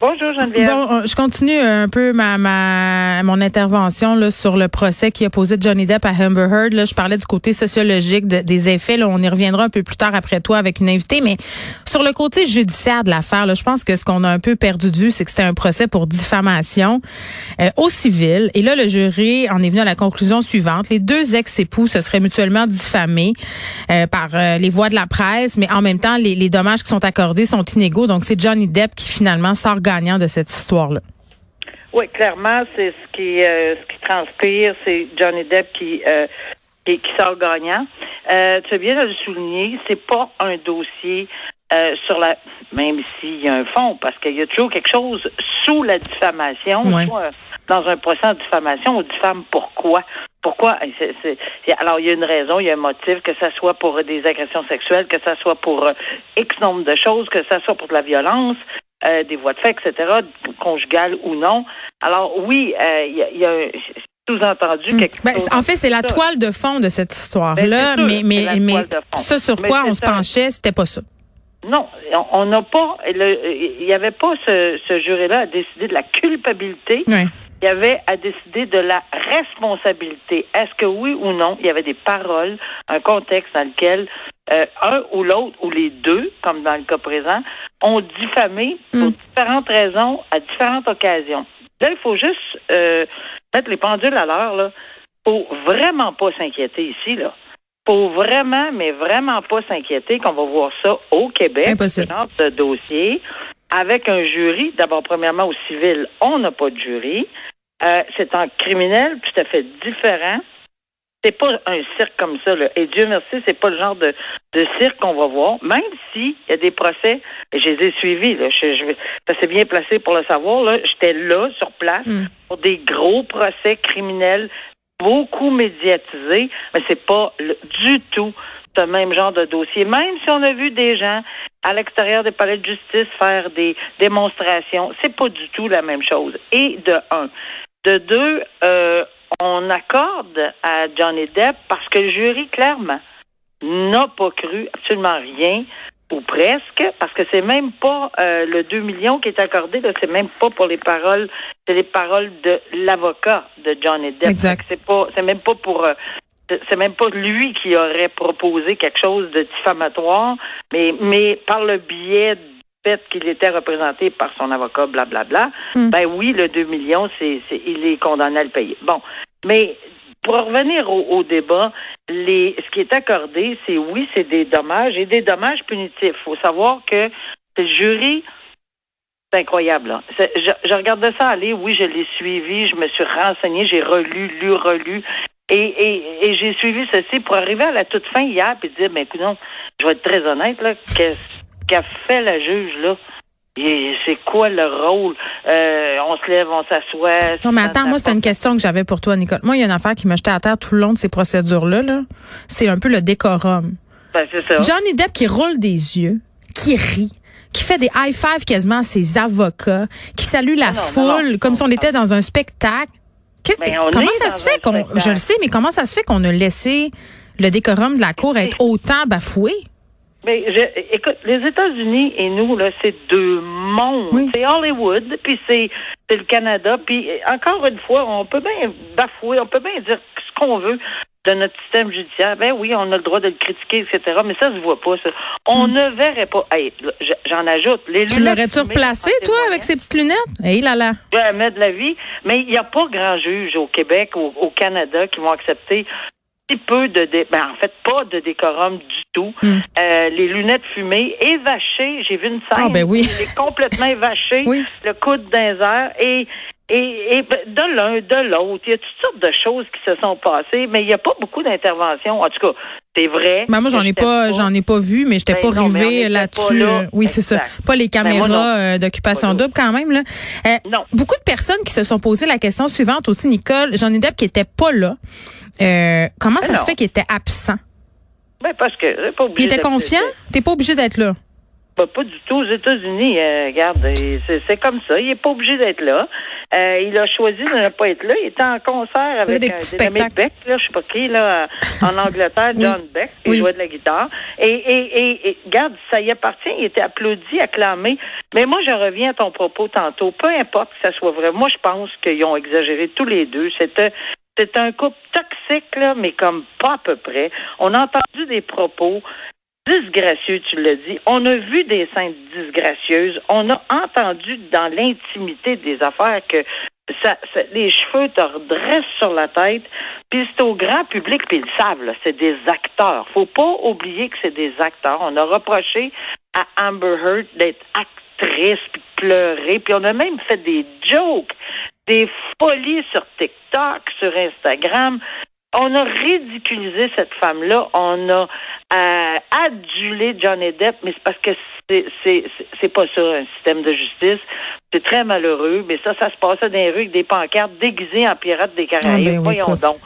Bonjour, Geneviève. Bon, euh, je continue un peu ma, ma mon intervention là, sur le procès qui a posé Johnny Depp à Amber Heard. Là, je parlais du côté sociologique de- des effets. Là, on y reviendra un peu plus tard après toi avec une invitée. Mais sur le côté judiciaire de l'affaire, je pense que ce qu'on a un peu perdu de vue, c'est que c'était un procès pour diffamation euh, au civil. Et là, le jury en est venu à la conclusion suivante. Les deux ex-époux se seraient mutuellement diffamés euh, par euh, les voix de la presse, mais en même temps, les, les dommages qui sont accordés sont inégaux. Donc, c'est Johnny Depp qui finalement sort gagnant de cette histoire-là. Oui, clairement, c'est ce qui euh, ce qui transpire, c'est Johnny Depp qui euh, qui, qui sort gagnant. Euh, tu as bien de le souligner, c'est pas un dossier sur la même s'il y a un fond, parce qu'il y a toujours quelque chose sous la diffamation, Ouais. soit dans un procès en diffamation, on diffame pourquoi? Pourquoi? Alors, il y a une raison, il y a un motif, que ça soit pour des agressions sexuelles, que ça soit pour X nombre de choses, que ça soit pour de la violence, euh, des voies de fait, etc., conjugales ou non. Alors, oui, euh, il y a, il y a un- sous-entendu quelque Ben, chose. en fait, c'est la toile de fond de cette Ben, histoire-là, sûr, mais, mais, mais ce sur Mais quoi on se penchait, c'était pas ça. Non, on- n'a pas, il n'y avait pas ce, ce jury-là à décider de la culpabilité. Il y avait à décider de la responsabilité. Est-ce que oui ou non, il y avait des paroles, un contexte dans lequel euh, un ou l'autre, ou les deux, comme dans le cas présent, ont diffamé pour Mm. différentes raisons, à différentes occasions. Là, il faut juste euh, mettre les pendules à l'heure. Là, faut vraiment pas s'inquiéter ici. Là, faut vraiment, mais vraiment pas s'inquiéter qu'on va voir ça au Québec, Impossible. ce genre de dossier, avec un jury. D'abord, premièrement, au civil, on n'a pas de jury. Euh, c'est en criminel tout à fait différent. C'est pas un cirque comme ça, là. Et Dieu merci, c'est pas le genre de, de cirque qu'on va voir. Même si il y a des procès, et je les ai suivis, là. Je, je, ça s'est bien placé pour le savoir, là. J'étais là, sur place, Mm. pour des gros procès criminels, beaucoup médiatisés, mais c'est pas le- du tout ce même genre de dossier. Même si on a vu des gens à l'extérieur des palais de justice faire des démonstrations, c'est pas du tout la même chose. Et de un. De deux, euh, on accorde à Johnny Depp parce que le jury, clairement, n'a pas cru absolument rien ou presque, parce que c'est même pas euh, le 2 millions qui est accordé, là, c'est même pas pour les paroles, c'est les paroles de l'avocat de Johnny Depp. Exact. C'est pas, c'est même pas pour, euh, c'est même pas lui qui aurait proposé quelque chose de diffamatoire, mais mais par le biais fait qu'il était représenté par son avocat, blablabla, Mm. ben oui, le 2 millions, c'est, il est condamné à le payer. Bon, mais pour revenir au, au débat, les, ce qui est accordé, c'est oui, c'est des dommages et des dommages punitifs. Il faut savoir que le jury, c'est incroyable. Là. C'est- je, je regardais ça aller, oui, je l'ai suivi, je me suis renseigné, j'ai relu, lu, relu. Et, et, et j'ai suivi ceci pour arriver à la toute fin hier et dire, ben écoute, non, je vais être très honnête, là, qu'est-ce qu'a fait la juge, là? Et C'est quoi le rôle? Euh, on se lève, on s'assoit. Non, mais attends, moi, c'était une question que j'avais pour toi, Nicole. Moi, il y a une affaire qui me jetait à terre tout le long de ces procédures-là. Là. C'est un peu le décorum. Ben, c'est ça. Johnny Depp qui roule des yeux, qui rit, qui fait des high five quasiment à ses avocats, qui salue la non, non, foule non. comme si on était dans un spectacle. On comment ça se fait qu'on, je le sais, mais comment ça se fait qu'on a laissé le décorum de la cour être autant bafoué? Mais je, écoute, les États-Unis et nous, là, c'est deux mondes. Oui. C'est Hollywood, puis c'est le Canada. Puis encore une fois, on peut bien bafouer, on peut bien dire ce qu'on veut de notre système judiciaire. Ben oui, on a le droit de le critiquer, etc. Mais ça se voit pas, ça. On ne verrait pas. Hey, j'en ajoute. Les Tu l'aurais-tu replacé, toi, avec ces petites lunettes? Hé là là. jamais de la vie. Mais il n'y a pas grand juge au Québec ou au Canada qui vont accepter si peu de dé- ben, en fait pas de décorum du tout. Hmm. Euh, les lunettes fumées, évachées, j'ai vu une scène. Ah, ben oui. Il est complètement évaché, Oui. le coude les airs et et, et ben, de l'un, de l'autre, il y a toutes sortes de choses qui se sont passées, mais il n'y a pas beaucoup d'interventions. En tout cas, c'est vrai. Ben moi j'en ai pas, j'en ai pas vu, mais j'étais Ben pas mais rivée là-dessus. là. Euh, Oui, c'est ça. Pas les caméras euh, d'occupation double quand même là. Euh, Non. Beaucoup de personnes qui se sont posées la question suivante aussi, Nicole. Johnny Depp qui était pas là. Euh, comment ça se fait qu'il était absent? Ben, parce que c'est pas obligé Il était confiant? T'es pas obligé d'être là? Ben, pas du tout. Aux États-Unis, euh, regarde, et c'est comme ça. Il est pas obligé d'être là. Euh, il a choisi de ne pas être là. Il était en concert avec des un petits. Beck, là, je sais pas qui, là, en Angleterre, Oui. John Beck, qui Oui. jouait de la guitare. Et, et, et, et, regarde, ça y appartient. Il était applaudi, acclamé. Mais moi, je reviens à ton propos tantôt. Peu importe que ça soit vrai. Moi, je pense qu'ils ont exagéré tous les deux. C'était c'est un couple mais comme pas à peu près. On a entendu des propos disgracieux, tu l'as dit. On a vu des scènes disgracieuses. On a entendu dans l'intimité des affaires que les cheveux te redressent sur la tête. Puis c'est au grand public, puis ils le savent, c'est des acteurs. Faut pas oublier que c'est des acteurs. On a reproché à Amber Heard d'être actrice, puis pleurer, puis on a même fait des jokes, des folies sur TikTok, sur Instagram. On a ridiculisé cette femme-là. On a euh, adulé Johnny Depp, mais c'est parce que c'est pas ça un système de justice. C'est très malheureux, mais ça, ça se passait dans les rues avec des pancartes déguisées en pirates des Caraïbes. Ah, ben oui, Voyons écoute. donc.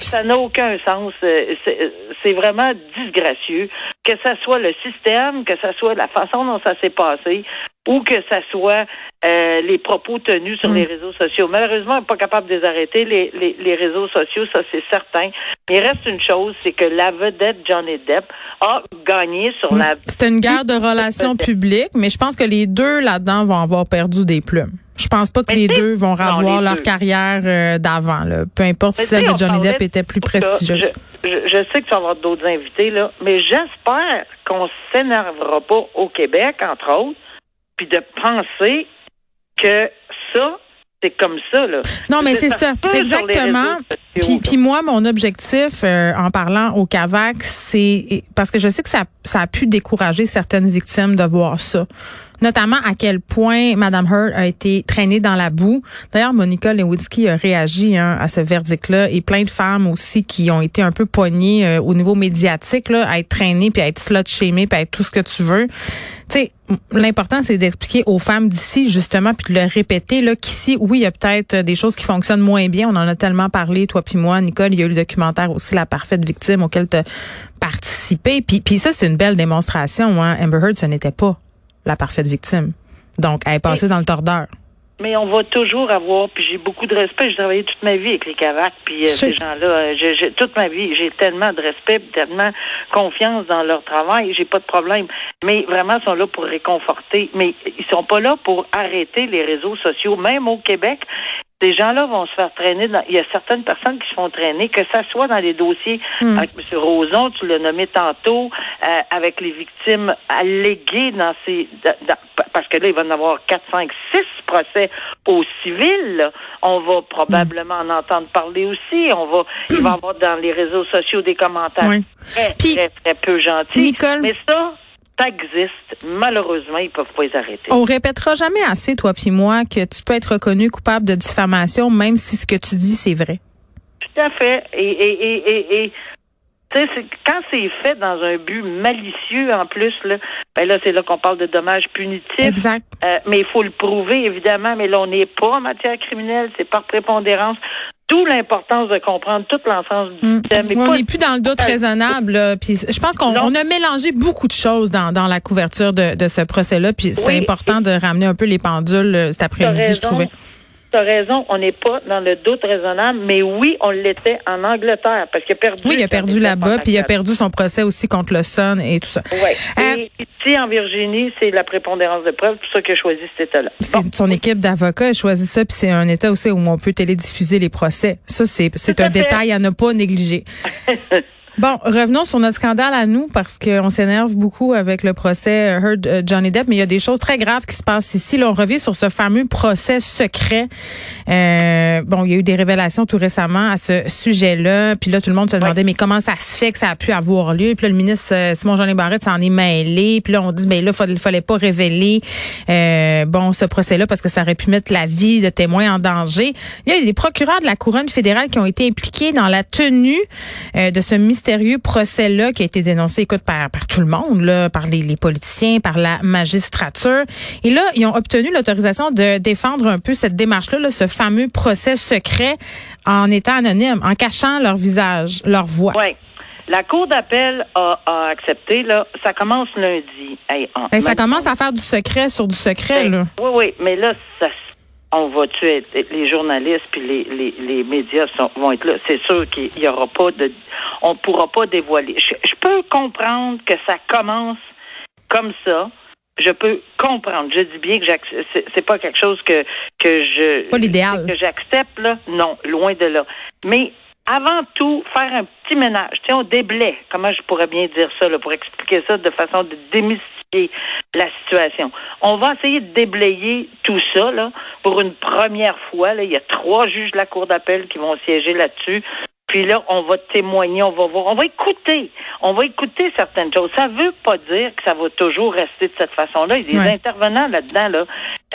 Ça- n'a aucun sens. Euh, C'est c'est vraiment disgracieux. Que ça soit le système, que ça soit la façon dont ça s'est passé, ou que ça soit euh, les propos tenus sur Mm. les réseaux sociaux. Malheureusement, on n'est pas capable de les arrêter, les, les, les réseaux sociaux, ça c'est certain. Mais il reste une chose, c'est que la vedette Johnny Depp a gagné sur la... C'était une guerre de relations publiques, mais je pense que les deux là-dedans vont avoir perdu des plumes. Je pense pas que Mais les deux vont revoir leur deux. carrière euh, d'avant. là. Peu importe si Mais celle de Johnny Depp était plus ça. prestigieuse. Je, je- je sais que tu vas avoir d'autres invités, là, mais j'espère qu'on s'énervera pas au Québec, entre autres, puis de penser que ça, c'est comme ça, là. Non, mais c'est ça, exactement. Puis, puis moi, mon objectif euh, en parlant au CAVAC, c'est parce que je sais que ça, ça a pu décourager certaines victimes de voir ça. Notamment à quel point Madame Heard a été traînée dans la boue. D'ailleurs, Monica Lewinsky a réagi hein, à ce verdict-là. Et plein de femmes aussi qui ont été un peu poignées euh, au niveau médiatique là, à être traînées puis à être slut-shamées puis à être tout ce que tu veux. Tu sais, l'important c'est d'expliquer aux femmes d'ici justement puis de le répéter là qu'ici oui il y a peut-être des choses qui fonctionnent moins bien. On en a tellement parlé toi puis moi Nicole. Il y a eu le documentaire aussi la parfaite victime auquel tu as participé. Puis puis ça c'est une belle démonstration hein. Amber Heard ce n'était pas la parfaite victime donc elle est passée dans le tordeur Mais on va toujours avoir, puis j'ai beaucoup de respect. J'ai travaillé toute ma vie avec les Cavacs, puis euh, ces gens-là, euh, j'ai, toute ma vie, j'ai tellement de respect, tellement confiance dans leur travail, j'ai pas de problème. Mais vraiment, ils sont là pour réconforter. Mais ils sont pas là pour arrêter les réseaux sociaux, même au Québec. Ces gens-là vont se faire traîner. Dans, il y a certaines personnes qui se font traîner, que ça soit dans les dossiers Hmm. avec M. Roson, tu l'as nommé tantôt, euh, avec les victimes alléguées dans ces... dans- parce que là, il va y en avoir 4, 5, 6 procès au civil. là. On va probablement en entendre parler aussi. On va, il va y avoir dans les réseaux sociaux des commentaires Oui. très, Puis, très, très peu gentils. Nicole- Mais ça, ça existe. Malheureusement, ils peuvent pas les arrêter. on répétera jamais assez toi puis moi que tu peux être reconnu coupable de diffamation même si ce que tu dis c'est vrai Tout à fait. Et, et, et, et, quand c'est fait dans un but malicieux en plus, là, ben là, c'est là qu'on parle de dommages punitifs. exact Euh, mais il faut le prouver, évidemment. Mais là, on n'est pas en matière criminelle, c'est par prépondérance. D'où l'importance de comprendre tout l'ensemble du Mm. système. On n'est plus dans le doute raisonnable. là. Puis je pense qu'on on a mélangé beaucoup de choses dans, dans la couverture de, de ce procès-là. Puis c'était Oui. important de ramener un peu les pendules euh, cet après-midi, je raison. Trouvais. T'as raison, on n'est pas dans le doute raisonnable, mais oui, on l'était en Angleterre parce qu'il a perdu. Oui, il a perdu là-bas, puis il a perdu son procès aussi contre le Sun et tout ça. Ouais. Euh, Et ici, en Virginie, c'est la prépondérance de preuve, c'est pour ça qu'il a choisi cet État-là. Bon. son équipe d'avocats a choisi ça, puis c'est un État aussi où on peut télédiffuser les procès. Ça, c'est Tout un fait. détail à ne pas négliger. Bon, revenons sur notre scandale à nous parce qu'on s'énerve beaucoup avec le procès euh, Heard euh, Johnny Depp, mais il y a des choses très graves qui se passent ici. Là, on revient sur ce fameux procès secret. Euh, bon, il y a eu des révélations tout récemment à ce sujet-là. Puis là, tout le monde se demandait, mais comment ça se fait que ça a pu avoir lieu? Puis là, le ministre euh, Simon Jean Barrette s'en est mêlé. Puis là, on dit, ben là, il fallait pas révéler euh, bon ce procès-là parce que ça aurait pu mettre la vie de témoins en danger. Il y a des procureurs de la couronne fédérale qui ont été impliqués dans la tenue euh, de ce mystérieux procès-là qui a été dénoncé, écoute, par, par tout le monde, là, par les, les politiciens, par la magistrature. Et là, ils ont obtenu l'autorisation de défendre un peu cette démarche-là, là, ce fameux procès secret en étant anonyme, en cachant leur visage, leur voix. Oui. La Cour d'appel a, a accepté, là, ça commence lundi. Hey, Hey, ça commence à faire du secret sur du secret, Hey, là. Oui, oui, mais là, ça, on va tuer les journalistes puis les, les, les médias sont, vont être là. C'est sûr qu'il y aura pas de, on pourra pas dévoiler. Je, je peux comprendre que ça commence comme ça. Je peux comprendre. Je dis bien que c'est pas quelque chose que que je Pas l'idéal. que j'accepte là. Non, loin de là. Mais avant tout, faire un petit ménage. Tu sais, on déblaye. Comment je pourrais bien dire ça là, pour expliquer ça de façon de démystifier la situation? On va essayer de déblayer tout ça là pour une première fois. Là, il y a trois juges de la cour d'appel qui vont siéger là-dessus. Puis là, on va témoigner, on va voir, on va écouter, on va écouter certaines choses. Ça veut pas dire que ça va toujours rester de cette façon-là. Il y a des Ouais. intervenants là-dedans, là.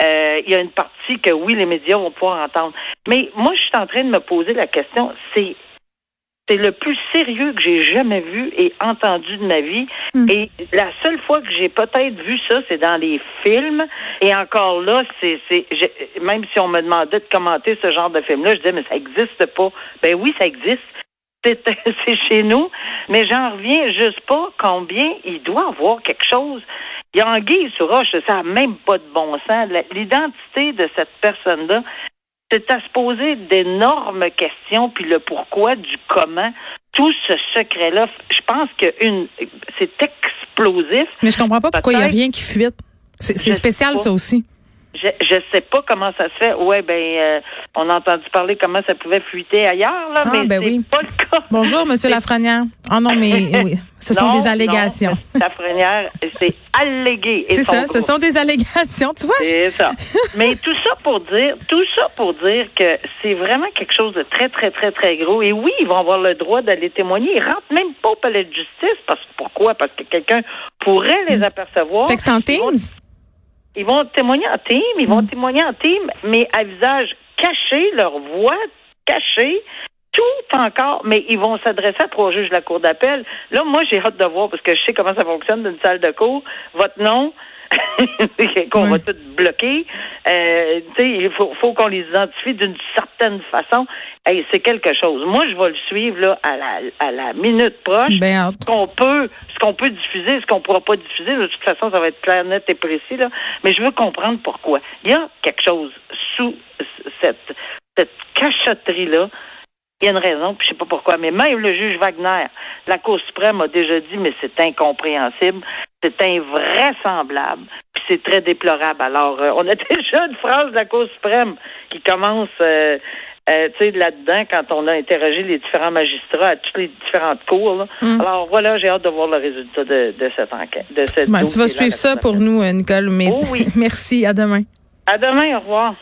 Euh, il y a une partie que oui, les médias vont pouvoir entendre. Mais moi, je suis en train de me poser la question, c'est c'est le plus sérieux que j'ai jamais vu et entendu de ma vie. Hmm. Et la seule fois que j'ai peut-être vu ça, c'est dans les films. Et encore là, c'est, même si on me demandait de commenter ce genre de film-là, je disais, mais ça existe pas. Ben oui, ça existe. C'est, c'est chez nous. Mais j'en reviens juste pas combien il doit avoir quelque chose. Il y a Anguille sur roche, ça n'a même pas de bon sens. L'identité de cette personne-là, c'est à se poser d'énormes questions, puis le pourquoi, du comment. Tout ce secret-là, je pense que une, c'est explosif. Mais je comprends pas pourquoi il y a rien qui fuite. C'est spécial, ça aussi. Je je sais pas comment ça se fait. Ouais, ben, euh, on a entendu parler comment ça pouvait fuiter ailleurs, là, Ah, mais ben c'est oui. pas le cas. Bonjour, Monsieur Lafrenière. Oh non, mais oui, ce sont Non, des allégations. non, la frenière, c'est allégué. C'est ça, ce sont des allégations. Tu vois, je- C'est ça. Mais tout ça pour dire, tout ça pour dire que c'est vraiment quelque chose de très, très, très, très gros. Et oui, ils vont avoir le droit d'aller témoigner. Ils rentrent même pas au palais de justice. Parce pourquoi? Parce que quelqu'un pourrait les apercevoir. Mm. fait que c'est en Teams? Ils vont témoigner en team, ils Mm. vont témoigner en team, mais à visage caché, leur voix cachée, tout encore, mais ils vont s'adresser à trois juges de la cour d'appel. Là, moi, j'ai hâte de voir, parce que je sais comment ça fonctionne d'une salle de cour. Votre nom, qu'on va tout bloquer. Euh, tu sais, il faut, faut qu'on les identifie d'une certaine façon. Hey, c'est quelque chose. Moi, je vais le suivre là à la, à la minute proche Ben, ce qu'on peut, ce qu'on peut diffuser, ce qu'on pourra pas diffuser. De toute façon, ça va être clair, net et précis là. Mais je veux comprendre pourquoi. Il y a quelque chose sous cette cette cachotterie là. Il y a une raison, puis je sais pas pourquoi. Mais même le juge Wagner, la Cour suprême a déjà dit, mais c'est incompréhensible, c'est invraisemblable, puis c'est très déplorable. Alors, euh, on a déjà une phrase de la Cour suprême qui commence. euh, euh, tu sais, là-dedans, quand on a interrogé les différents magistrats à toutes les différentes cours. là. Mm. Alors voilà, j'ai hâte de voir le résultat de, de cette enquête. De cette Ben, tu vas suivre ça pour nous, Nicole. Mais Oh oui. merci. À demain. À demain, au revoir.